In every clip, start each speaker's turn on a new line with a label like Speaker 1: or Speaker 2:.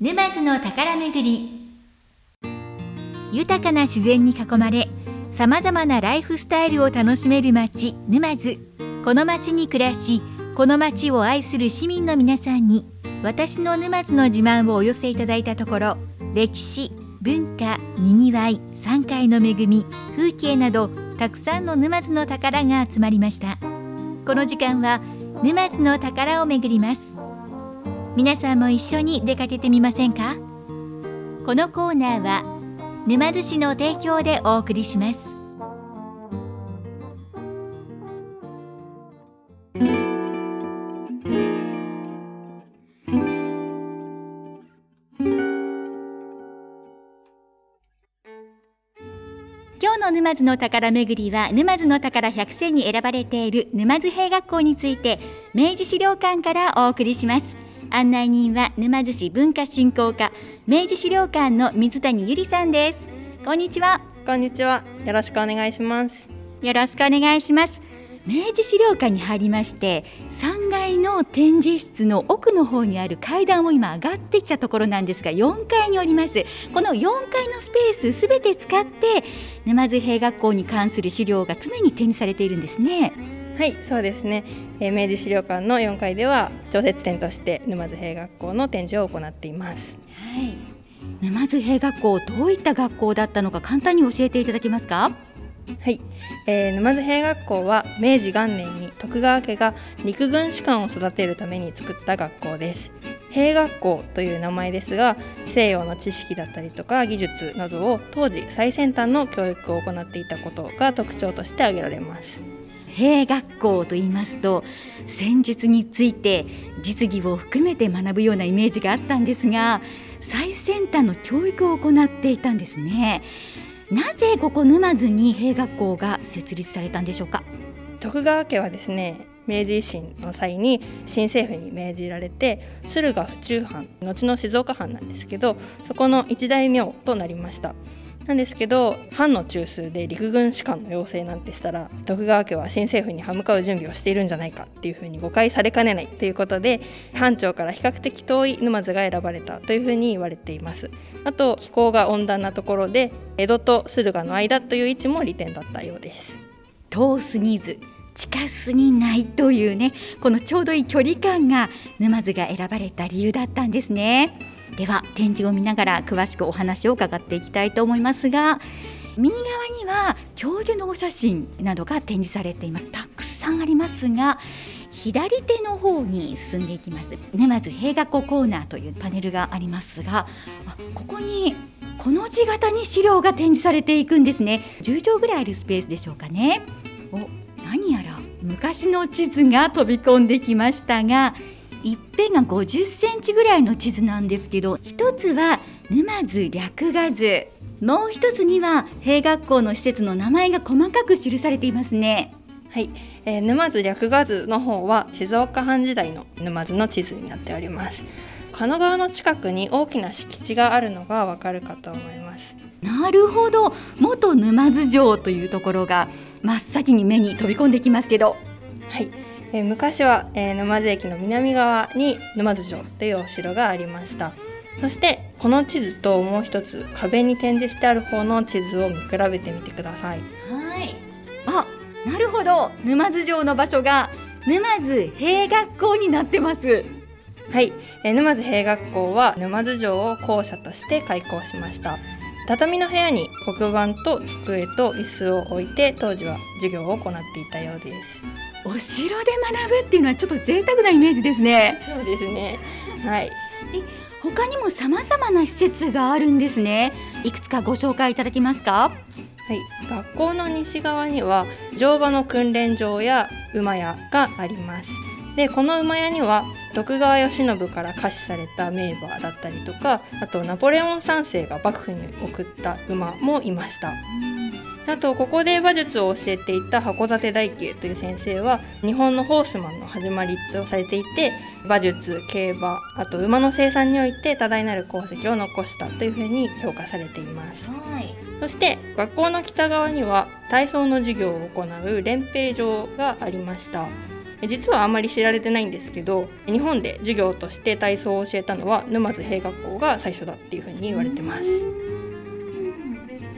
Speaker 1: 沼津の宝めぐり。豊かな自然に囲まれさまざまなライフスタイルを楽しめる町沼津。この町に暮らしこの町を愛する市民の皆さんに私の沼津の自慢をお寄せいただいたところ歴史文化にぎわい山海の恵み風景などたくさんの沼津の宝が集まりました。この時間は沼津の宝を巡ります。皆さんも一緒に出かけてみませんか？このコーナーは沼津市の提供でお送りします。今日の沼津の宝めぐりは沼津の宝100選に選ばれている沼津兵学校について明治資料館からお送りします。案内人は沼津市文化振興課明治資料館の水谷ゆりさんです。こんにちは。
Speaker 2: こんにちは。よろしくお願いします。
Speaker 1: よろしくお願いします。明治資料館に入りまして3階の展示室の奥の方にある階段を今上がってきたところなんですが4階におります。この4階のスペースすべて使って沼津兵学校に関する資料が常に展示されているんですね
Speaker 2: はいそうですね、えー、明治資料館の4階では常設展として沼津兵学校の展示を行っています。
Speaker 1: はい。沼津兵学校どういった学校だったのか簡単に教えていただけますか？
Speaker 2: はい、えー、沼津兵学校は明治元年に徳川家が陸軍士官を育てるために作った学校です。兵学校という名前ですが西洋の知識だったりとか技術などを当時最先端の教育を行っていたことが特徴として挙げられます
Speaker 1: 兵学校と言いますと戦術について実技を含めて学ぶようなイメージがあったんですが最先端の教育を行っていたんですね。なぜここ沼津に兵学校が設立されたんでしょうか？
Speaker 2: 徳川家はですね明治維新の際に新政府に命じられて駿河府中藩後の静岡藩なんですけどそこの一大名となりました。なんですけど藩の中枢で陸軍士官の要請なんてしたら徳川家は新政府に歯向かう準備をしているんじゃないかっていうふうに誤解されかねないということで藩庁から比較的遠い沼津が選ばれたというふうに言われています。あと気候が温暖なところで江戸と駿河の間という位置も利点だったようです。
Speaker 1: 遠すぎず近すぎないというねこのちょうどいい距離感が沼津が選ばれた理由だったんですね。では展示を見ながら詳しくお話を伺っていきたいと思いますが右側には教授のお写真などが展示されています。たくさんありますが左手の方に進んでいきます。沼津兵学校コーナーというパネルがありますがここにこの字型に資料が展示されていくんですね。10畳ぐらいあるスペースでしょうかね。お何やら昔の地図が飛び込んできましたが一辺が50センチぐらいの地図なんですけど一つは沼津略画図。もう一つには兵学校の施設の名前が細かく記されていますね。
Speaker 2: はい、えー、沼津略画図の方は静岡藩時代の沼津の地図になっております。神奈川の近くに大きな敷地があるのがわかるかと思います。
Speaker 1: なるほど。元沼津城というところが真っ先に目に飛び込んできますけど。
Speaker 2: はいえー、昔は、えー、沼津駅の南側に沼津城というお城がありました。そしてこの地図ともう一つ壁に展示してある方の地図を見比べてみてください。
Speaker 1: はい。あなるほど。沼津城の場所が沼津兵学校になってます。
Speaker 2: はい、えー、沼津兵学校は沼津城を校舎として開校しました。畳の部屋に黒板と机と椅子を置いて当時は授業を行っていたようです
Speaker 1: お城で学ぶっていうのはちょっと贅沢なイメージですね。
Speaker 2: そうですね。はい。
Speaker 1: 他にも様々な施設があるんですね。いくつかご紹介いただけますか？
Speaker 2: はい、学校の西側には乗馬の訓練場や馬屋があります。でこの馬屋には徳川慶喜から可視された名馬だったりとかあとナポレオン3世が幕府に送った馬もいました。あとここで馬術を教えていた函館大慶という先生は日本のホースマンの始まりとされていて馬術競馬あと馬の生産において多大なる功績を残したというふうに評価されています、はい、そして学校の北側には体操の授業を行う練兵場がありました。実はあんまり知られてないんですけど日本で授業として体操を教えたのは沼津兵学校が最初だっていうふうに言われてます。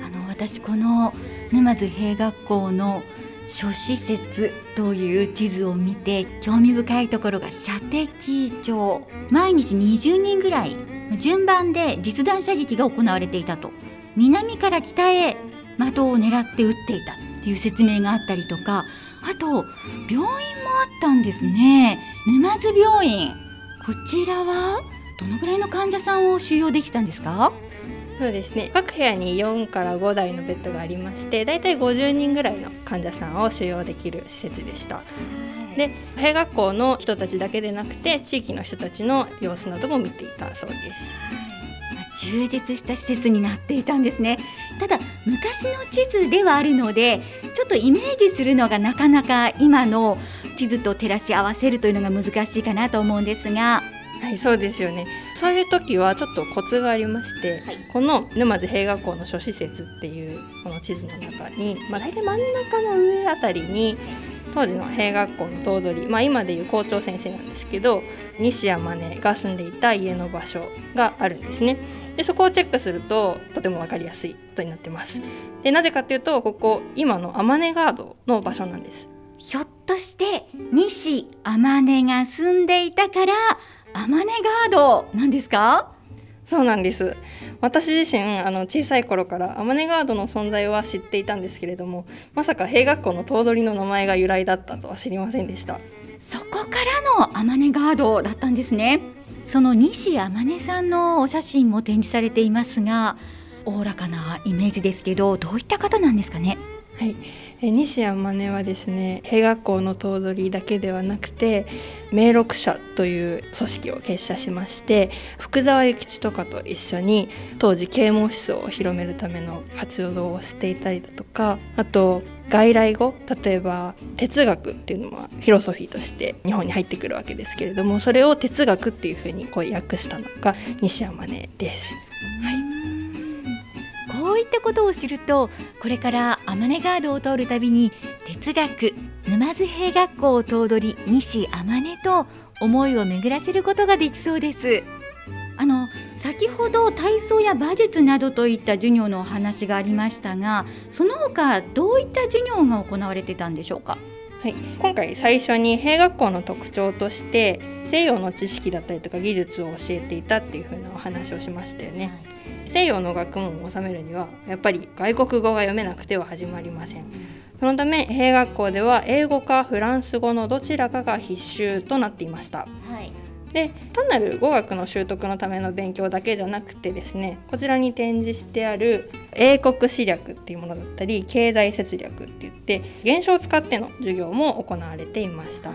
Speaker 1: あの私この沼津兵学校の諸施設という地図を見て興味深いところが射的場。毎日20人ぐらい順番で実弾射撃が行われていたと。南から北へ的を狙って撃っていたっていう説明があったりとか。あと病院もあったんですね。沼津病院。こちらはどのぐらいの患者さんを収容できたんですか？
Speaker 2: そうですね。各部屋に4から5台のベッドがありましてだいたい50人ぐらいの患者さんを収容できる施設でした。で兵学校の人たちだけでなくて地域の人たちの様子なども見ていたそうです。
Speaker 1: 充実した施設になっていたんですね。ただ昔の地図ではあるのでちょっとイメージするのがなかなか今の地図と照らし合わせるというのが難しいかなと思うんですが。
Speaker 2: はいそうですよねそういう時はちょっとコツがありまして、はい、この沼津兵学校の諸施設っていうこの地図の中に、まあ、大体真ん中の上あたりに当時の兵学校の頭取、まあ、今でいう校長先生なんですけど西山根が住んでいた家の場所があるんですね。でそこをチェックするととても分かりやすいことになってます。でなぜかっていうとここ今の天音ガードの場所なんです。
Speaker 1: ひょっとして西天音が住んでいたからアマネガードなんですか？
Speaker 2: そうなんです。私自身あの小さい頃からアマネガードの存在は知っていたんですけれどもまさか兵学校の頭取の名前が由来だったとは知りませんでした。
Speaker 1: そこからのアマネガードだったんですね。その西天音さんのお写真も展示されていますがおおらかなイメージですけどどういった方なんですかね？
Speaker 2: はいえ西山真似はですね兵学校の頭取だけではなくて名録社という組織を結社しまして福沢諭吉とかと一緒に当時啓蒙思想を広めるための活動をしていたりだとかあと外来語例えば哲学っていうのはフィロソフィーとして日本に入ってくるわけですけれどもそれを哲学っていうふうにこう訳したのが西山根です。はい
Speaker 1: こういったことを知るとこれから天音ガードを通るたびに哲学沼津兵学校を頭取西天音と思いを巡らせることができそうです。あの先ほど体操や馬術などといった授業のお話がありましたがその他どういった授業が行われてたんでしょうか？
Speaker 2: はい、今回最初に兵学校の特徴として西洋の知識だったりとか技術を教えていたっていう風なお話をしましたよね。はい西洋の学問を収めるにはやっぱり外国語が読めなくては始まりません。そのため兵学校では英語かフランス語のどちらかが必修となっていました、はい、で単なる語学の習得のための勉強だけじゃなくてですねこちらに展示してある英国史略っていうものだったり経済節略って言って原書を使っての授業も行われていました、は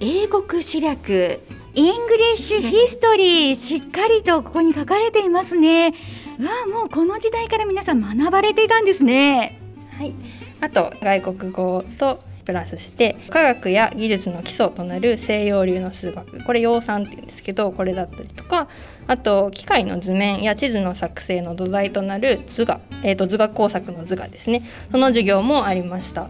Speaker 2: い、
Speaker 1: 英国史略 English History しっかりとここに書かれていますね。うわもうこの時代から皆さん学ばれていたんですね。
Speaker 2: はい。あと外国語とプラスして科学や技術の基礎となる西洋流の数学。これ洋算っていうんですけどこれだったりとか。あと機械の図面や地図の作成の土台となる図画、えーと、図画工作の図画ですね。その授業もありました。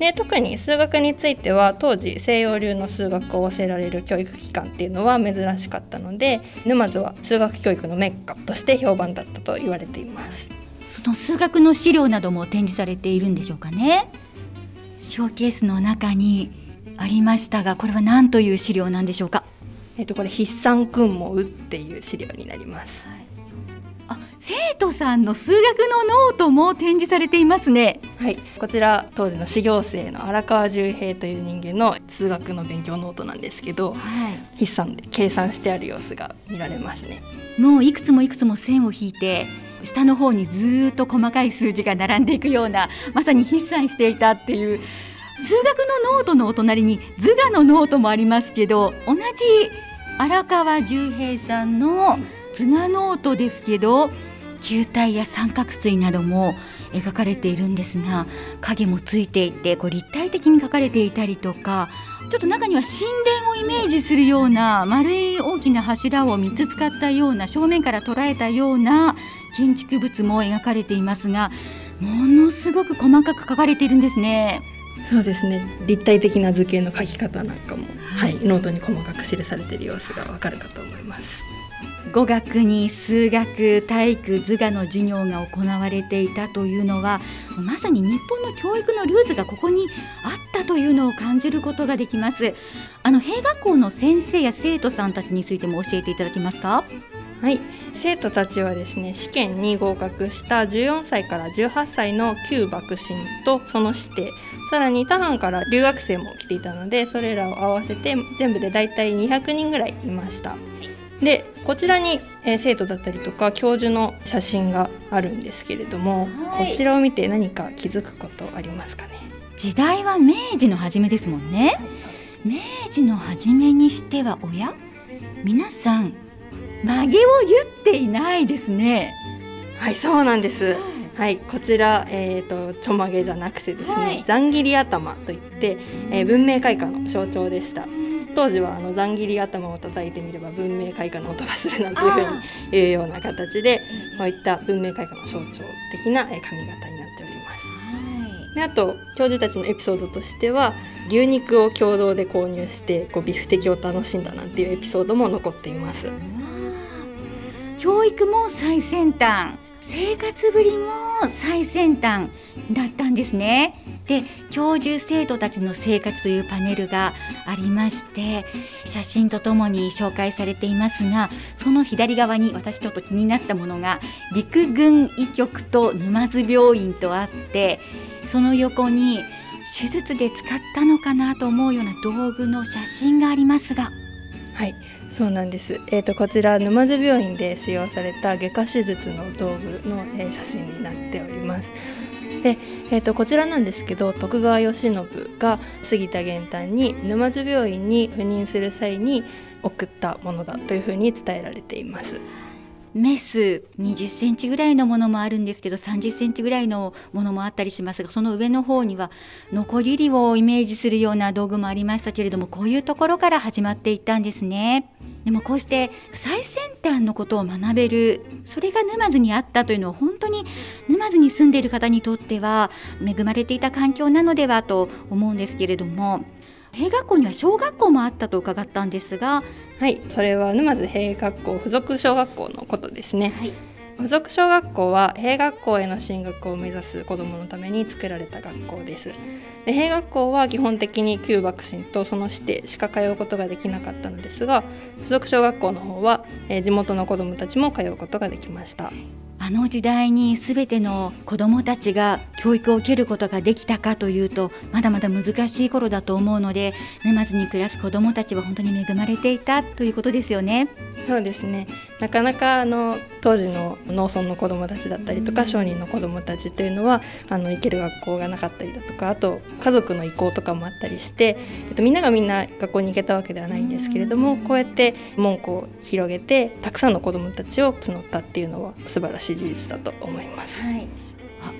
Speaker 2: で特に数学については当時西洋流の数学を教えられる教育機関っていうのは珍しかったので沼津は数学教育のメッカとして評判だったと言われています。
Speaker 1: その数学の資料なども展示されているんでしょうかね。ショーケースの中にありましたがこれは何という資料なんでしょうか。
Speaker 2: えっとこれ筆算訓問っていう資料になります、はい
Speaker 1: 生徒さんの数学のノートも展示されていますね。
Speaker 2: はい。こちら当時の修行生の荒川重平という人間の数学の勉強ノートなんですけど、はい、筆算で計算してある様子が見られますね。
Speaker 1: もういくつもいくつも線を引いて下の方にずっと細かい数字が並んでいくようなまさに筆算していたっていう数学のノートのお隣に図画のノートもありますけど同じ荒川重平さんの図画ノートですけど球体や三角錐なども描かれているんですが影もついていてこう立体的に描かれていたりとかちょっと中には神殿をイメージするような丸い大きな柱を3つ使ったような正面から捉えたような建築物も描かれていますがものすごく細かく描かれているんですね。
Speaker 2: そうですね立体的な図形の描き方なんかも、はい、ノートに細かく記されている様子がわかるかと思います。
Speaker 1: 語学に数学体育図画の授業が行われていたというのはまさに日本の教育のルーツがここにあったというのを感じることができます。あの併学校の先生や生徒さんたちについても教えていただけますか？
Speaker 2: はい。生徒たちはですね試験に合格した14歳から18歳の旧幕臣とその師弟。さらに他班から留学生も来ていたのでそれらを合わせて全部でだいたい200人ぐらいいました。でこちらに、えー、生徒だったりとか教授の写真があるんですけれども、はい、こちらを見て何か気づくことありますかね？
Speaker 1: 時代は明治の初めですもんね、明治の初めにしてはおや皆さん曲げを言っていないですね。
Speaker 2: はいそうなんです、はい、こちら、えーと、ちょまげじゃなくてですね、はい、ざん切り頭といって、えー、文明開化の象徴でした。当時はあのざん切り頭を叩いてみれば文明開化の音がするなんていうふうに言うような形でこういった文明開化の象徴的な髪型になっております。であと教授たちのエピソードとしては牛肉を共同で購入してこうビフテキを楽しんだなんていうエピソードも残っています。
Speaker 1: 教育も最先端生活ぶりも最先端だったんですね。で教授生徒たちの生活というパネルがありまして写真とともに紹介されていますがその左側に私ちょっと気になったものが陸軍医局と沼津病院とあってその横に手術で使ったのかなと思うような道具の写真がありますが。
Speaker 2: はいそうなんです。え、ー、とこちら沼津病院で使用された外科手術の道具の、えー、写真になっております。で、えーと、こちらなんですけど徳川慶喜が杉田玄丹に沼津病院に赴任する際に送ったものだというふうに伝えられています。
Speaker 1: メス20センチぐらいのものもあるんですけど30センチぐらいのものもあったりしますがその上の方にはノコギリをイメージするような道具もありましたけれどもこういうところから始まっていったんですね。でもこうして最先端のことを学べるそれが沼津にあったというのは本当に沼津に住んでいる方にとっては恵まれていた環境なのではと思うんですけれども併学校には小学校もあったと伺ったんですが
Speaker 2: はいそれは沼津併学校附属小学校のことですね、はい、附属小学校は併学校への進学を目指す子どものために作られた学校です。で併学校は基本的に旧幕臣とそのしてしか通うことができなかったのですが附属小学校の方は、えー、地元の子どもたちも通うことができました
Speaker 1: あの時代に全ての子どもたちが教育を受けることができたかというとまだまだ難しい頃だと思うので沼津に暮らす子どもたちは本当に恵まれていたということですよね。
Speaker 2: そうですねなかなかあの当時の農村の子どもたちだったりとか商人の子どもたちというのはあの行ける学校がなかったりだとかあと家族の意向とかもあったりして、えっと、みんながみんな学校に行けたわけではないんですけれどもこうやって門戸を広げてたくさんの子どもたちを募ったっていうのは素晴らしい事実だと思います。はい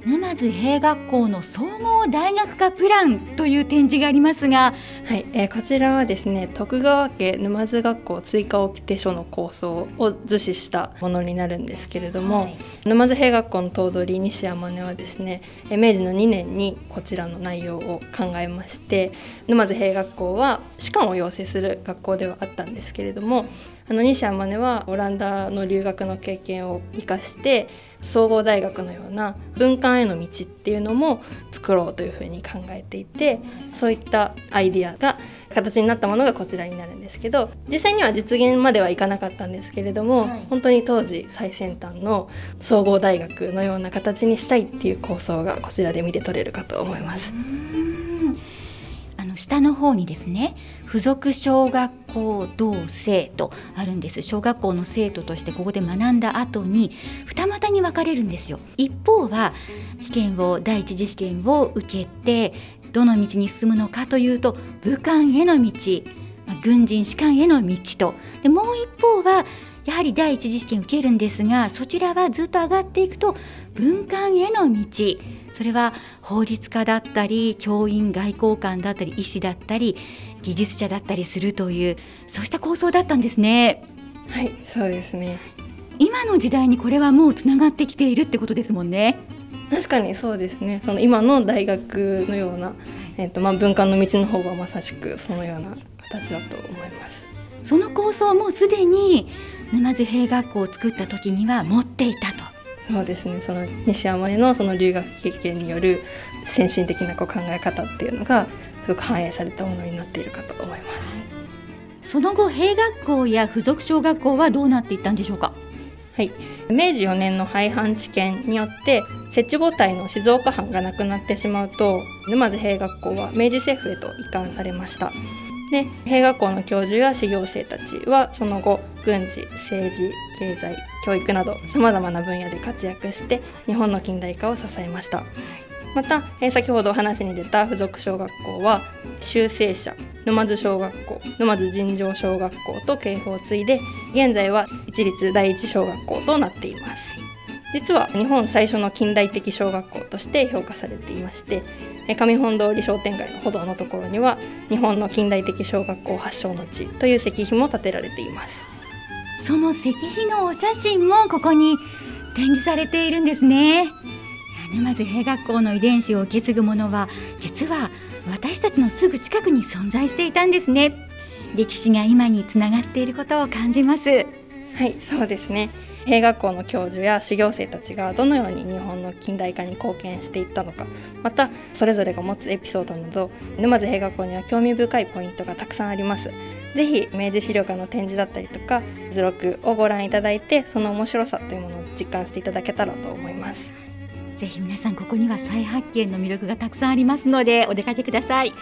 Speaker 1: 沼津兵学校の総合大学科プランという展示がありますが、
Speaker 2: はい、えー、こちらはですね徳川家沼津学校追加掟書の構想を図示したものになるんですけれども、はい、沼津兵学校の頭取西山根はですね明治の2年にこちらの内容を考えまして沼津兵学校は士官を養成する学校ではあったんですけれどもあの西山根はオランダの留学の経験を生かして総合大学のような文官への道っていうのも作ろうというふうに考えていてそういったアイディアが形になったものがこちらになるんですけど実際には実現まではいかなかったんですけれども、はい、本当に当時最先端の総合大学のような形にしたいっていう構想がこちらで見て取れるかと思います。
Speaker 1: 下の方にですね附属小学校同生とあるんです。小学校の生徒としてここで学んだ後に二股に分かれるんですよ。一方は試験を第一次試験を受けてどの道に進むのかというと武漢への道軍人士官への道と。でもう一方はやはり第一次試験受けるんですがそちらはずっと上がっていくと文官への道。それは法律家だったり教員外交官だったり医師だったり技術者だったりするというそうした構想だったんですね。
Speaker 2: はいそうですね
Speaker 1: 今の時代にこれはもうつながってきているってことですもんね。
Speaker 2: 確かにそうですねその今の大学のようなえーとまあ、文化の道の方がまさしくそのような形だと思います
Speaker 1: その構想もすでに沼津兵学校を作った時には持っていたと
Speaker 2: そうですね。その西山でのその留学経験による先進的なこう考え方っていうのがすごく反映されたものになっているかと思います。
Speaker 1: その後兵学校や附属小学校はどうなっていったんでしょうか？
Speaker 2: はい、明治4年の廃藩置県によって設置母体の静岡藩がなくなってしまうと沼津兵学校は明治政府へと移管されました。で兵学校の教授や始業生たちはその後軍事政治経済教育などさまざまな分野で活躍して日本の近代化を支えました。また、えー、先ほど話に出た附属小学校は修正社沼津小学校沼津尋常小学校と系譜を継いで現在は一律第一小学校となっています。実は日本最初の近代的小学校として評価されていまして上本通り商店街の歩道のところには日本の近代的小学校発祥の地という石碑も建てられています。
Speaker 1: その石碑のお写真もここに展示されているんですね。沼津兵学校の遺伝子を受け継ぐものは実は私たちのすぐ近くに存在していたんですね。歴史が今につながっていることを感じます。
Speaker 2: はいそうですね。兵学校の教授や修行生たちがどのように日本の近代化に貢献していったのかまたそれぞれが持つエピソードなど沼津兵学校には興味深いポイントがたくさんあります。ぜひ明治資料館の展示だったりとか図録をご覧いただいてその面白さというものを実感していただけたらと思います。
Speaker 1: ぜひ皆さんここには再発見の魅力がたくさんありますのでお出かけください。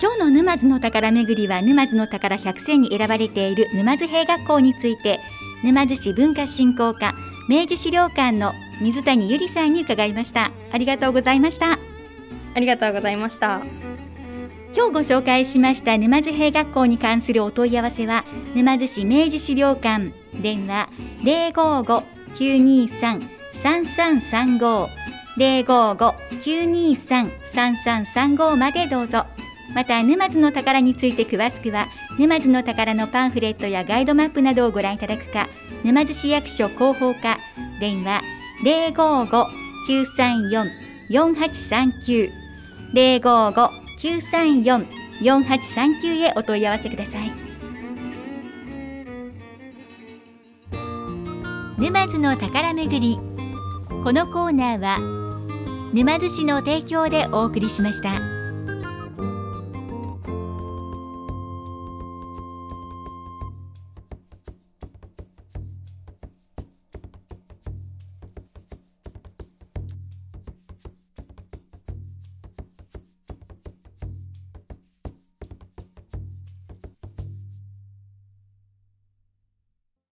Speaker 1: 今日の沼津の宝めぐりは沼津の宝100選に選ばれている沼津兵学校について沼津市文化振興課明治資料館の水谷由里さんに伺いました。ありがとうございました。
Speaker 2: ありがとうございました
Speaker 1: 今日ご紹介しました沼津兵学校に関するお問い合わせは沼津市明治資料館電話055-923-3335 055-923-3335までどうぞ。また沼津の宝について詳しくは沼津の宝のパンフレットやガイドマップなどをご覧いただくか沼津市役所広報課電話055-934-4839 055-934-4839へお問い合わせください沼津の宝めぐりこのコーナーは沼津市の提供でお送りしました。